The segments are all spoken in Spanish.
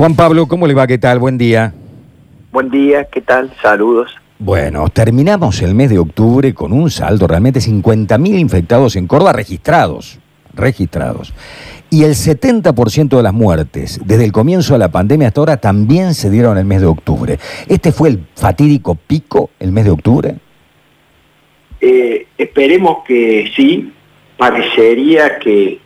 Juan Pablo, ¿cómo le va? ¿Qué tal? Buen día. Buen día, ¿qué tal? Saludos. Bueno, terminamos el mes de octubre con un saldo realmente 50.000 infectados en Córdoba registrados, registrados. Y el 70% de las muertes desde el comienzo de la pandemia hasta ahora también se dieron en el mes de octubre. ¿Este fue el fatídico pico, el mes de octubre? Eh, esperemos que sí, parecería que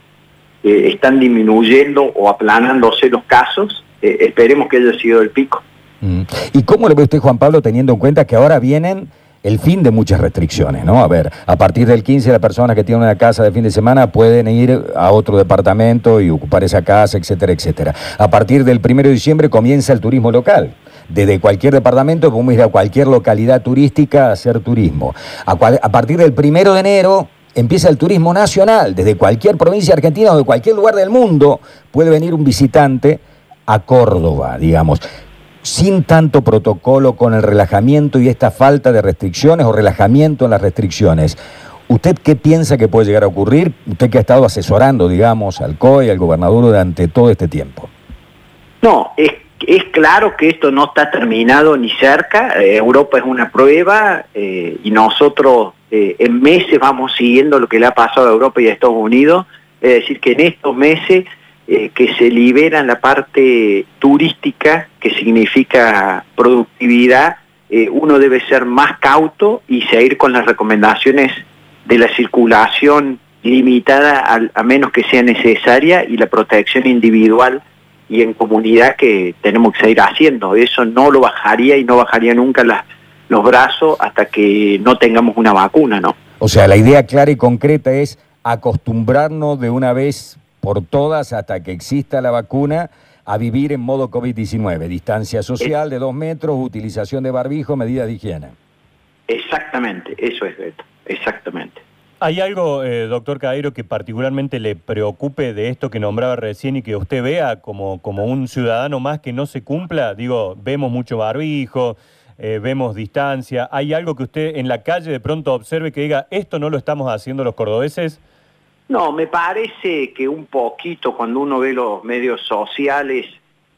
eh, están disminuyendo o aplanándose los casos, eh, esperemos que haya sido el pico. Mm. ¿Y cómo le ve usted, Juan Pablo, teniendo en cuenta que ahora vienen el fin de muchas restricciones, ¿no? A ver, a partir del 15 las personas que tienen una casa de fin de semana pueden ir a otro departamento y ocupar esa casa, etcétera, etcétera. A partir del 1 de diciembre comienza el turismo local. Desde cualquier departamento podemos ir a cualquier localidad turística a hacer turismo. A, a partir del 1 de enero empieza el turismo nacional. Desde cualquier provincia argentina o de cualquier lugar del mundo puede venir un visitante a Córdoba, digamos sin tanto protocolo, con el relajamiento y esta falta de restricciones o relajamiento en las restricciones. ¿Usted qué piensa que puede llegar a ocurrir? Usted que ha estado asesorando, digamos, al COE, al gobernador durante todo este tiempo. No, es, es claro que esto no está terminado ni cerca. Eh, Europa es una prueba eh, y nosotros eh, en meses vamos siguiendo lo que le ha pasado a Europa y a Estados Unidos. Es decir, que en estos meses eh, que se libera en la parte turística, que significa productividad, eh, uno debe ser más cauto y seguir con las recomendaciones de la circulación limitada a, menos que sea necesaria y la protección individual y en comunidad que tenemos que seguir haciendo. Eso no lo bajaría y no bajaría nunca los brazos hasta que no tengamos una vacuna, ¿no? O sea, la idea clara y concreta es acostumbrarnos de una vez por todas hasta que exista la vacuna a vivir en modo COVID-19, distancia social de dos metros, utilización de barbijo, medidas de higiene. Exactamente, eso es, Beto, exactamente. ¿Hay algo, eh, doctor Cairo, que particularmente le preocupe de esto que nombraba recién y que usted vea como, como un ciudadano más que no se cumpla? Digo, vemos mucho barbijo, eh, vemos distancia. ¿Hay algo que usted en la calle de pronto observe que diga, esto no lo estamos haciendo los cordobeses? No, me parece que un poquito cuando uno ve los medios sociales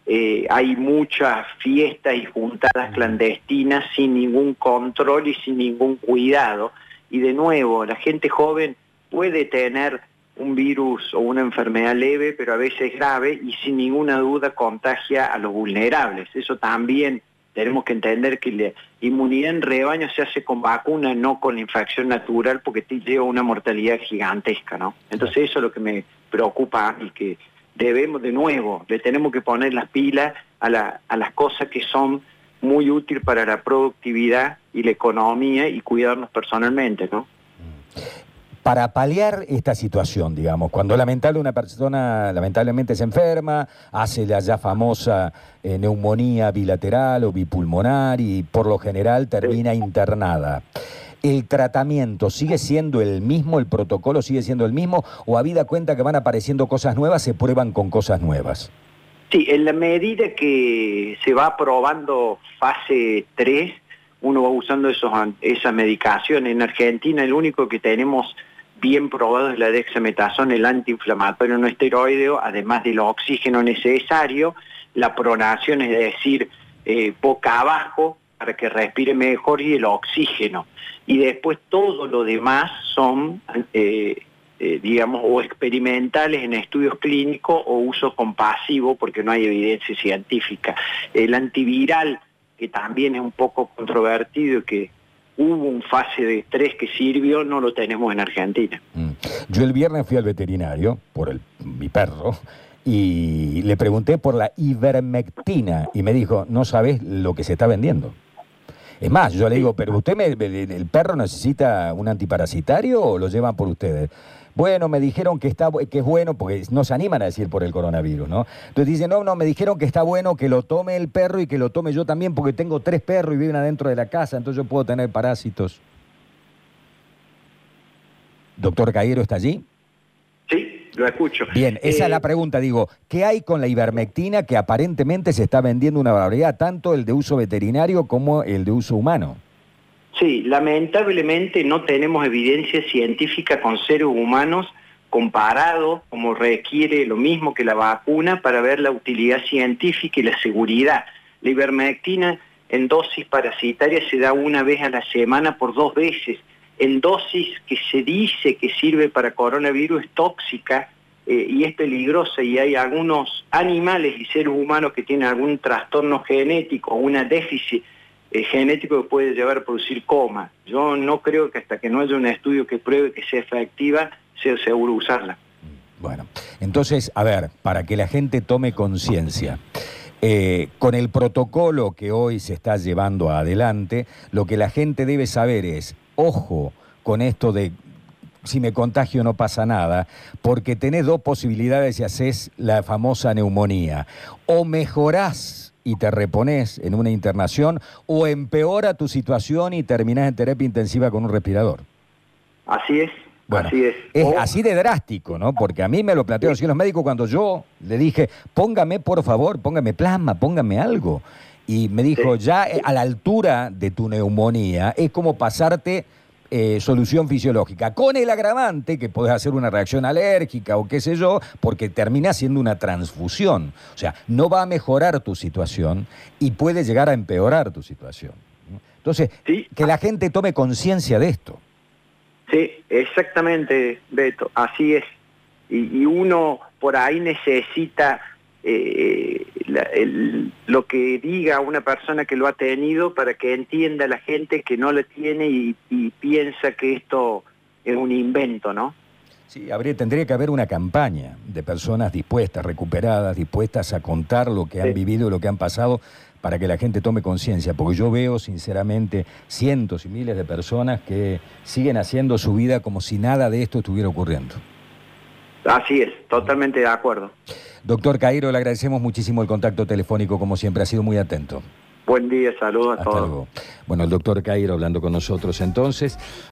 eh, hay muchas fiestas y juntadas clandestinas sin ningún control y sin ningún cuidado. Y de nuevo, la gente joven puede tener un virus o una enfermedad leve, pero a veces grave y sin ninguna duda contagia a los vulnerables. Eso también tenemos que entender que la inmunidad en rebaño se hace con vacuna, no con la infección natural, porque te lleva una mortalidad gigantesca, ¿no? Entonces eso es lo que me preocupa y que debemos de nuevo, le tenemos que poner las pilas a, las cosas que son muy útiles para la productividad y la economía y cuidarnos personalmente, ¿no? Para paliar esta situación, digamos, cuando lamentable una persona lamentablemente se enferma, hace la ya famosa eh, neumonía bilateral o bipulmonar y por lo general termina internada. ¿El tratamiento sigue siendo el mismo, el protocolo sigue siendo el mismo o habida cuenta que van apareciendo cosas nuevas, se prueban con cosas nuevas? Sí, en la medida que se va probando fase 3, uno va usando esos, esa medicación. En Argentina el único que tenemos bien probado es la dexametasona, el antiinflamatorio no esteroideo, además del oxígeno necesario, la pronación, es decir, eh, boca abajo para que respire mejor y el oxígeno. Y después todo lo demás son, eh, eh, digamos, o experimentales en estudios clínicos o uso compasivo porque no hay evidencia científica. El antiviral, que también es un poco controvertido y que hubo un fase de estrés que sirvió, no lo tenemos en Argentina. Mm. Yo el viernes fui al veterinario por el, mi perro y le pregunté por la ivermectina y me dijo, no sabes lo que se está vendiendo. Es más, yo le digo, pero usted, me, el perro necesita un antiparasitario o lo llevan por ustedes? Bueno, me dijeron que, está, que es bueno, porque no se animan a decir por el coronavirus, ¿no? Entonces dicen, no, no, me dijeron que está bueno que lo tome el perro y que lo tome yo también, porque tengo tres perros y viven adentro de la casa, entonces yo puedo tener parásitos. Doctor Caguero, ¿está allí? Sí, lo escucho. Bien, esa es la eh, pregunta, digo, ¿qué hay con la ivermectina que aparentemente se está vendiendo una barbaridad, tanto el de uso veterinario como el de uso humano? Sí, lamentablemente no tenemos evidencia científica con seres humanos comparado, como requiere lo mismo que la vacuna, para ver la utilidad científica y la seguridad. La ivermectina en dosis parasitarias se da una vez a la semana por dos veces. En dosis que se dice que sirve para coronavirus es tóxica eh, y es peligrosa y hay algunos animales y seres humanos que tienen algún trastorno genético o una déficit eh, genético que puede llevar a producir coma. Yo no creo que hasta que no haya un estudio que pruebe que sea efectiva, sea seguro usarla. Bueno, entonces, a ver, para que la gente tome conciencia. Eh, con el protocolo que hoy se está llevando adelante, lo que la gente debe saber es, ojo con esto de si me contagio no pasa nada, porque tenés dos posibilidades si haces la famosa neumonía. O mejorás y te repones en una internación, o empeora tu situación y terminás en terapia intensiva con un respirador. Así es. Bueno, así es. es así de drástico, ¿no? Porque a mí me lo plantearon así los médicos cuando yo le dije, póngame por favor, póngame plasma, póngame algo. Y me dijo, ya eh, a la altura de tu neumonía es como pasarte eh, solución fisiológica, con el agravante que podés hacer una reacción alérgica o qué sé yo, porque termina siendo una transfusión. O sea, no va a mejorar tu situación y puede llegar a empeorar tu situación. Entonces, que la gente tome conciencia de esto. Sí, exactamente, Beto, así es. Y, uno por ahí necesita eh, lo que diga una persona que lo ha tenido para que entienda la gente que no lo tiene y, piensa que esto es un invento, ¿no? Sí, habría, tendría que haber una campaña de personas dispuestas, recuperadas, dispuestas a contar lo que han vivido y lo que han pasado para que la gente tome conciencia, porque yo veo sinceramente cientos y miles de personas que siguen haciendo su vida como si nada de esto estuviera ocurriendo. Así es, totalmente de acuerdo. Doctor Cairo, le agradecemos muchísimo el contacto telefónico, como siempre, ha sido muy atento. Buen día, saludos a todos. Bueno, el doctor Cairo hablando con nosotros entonces.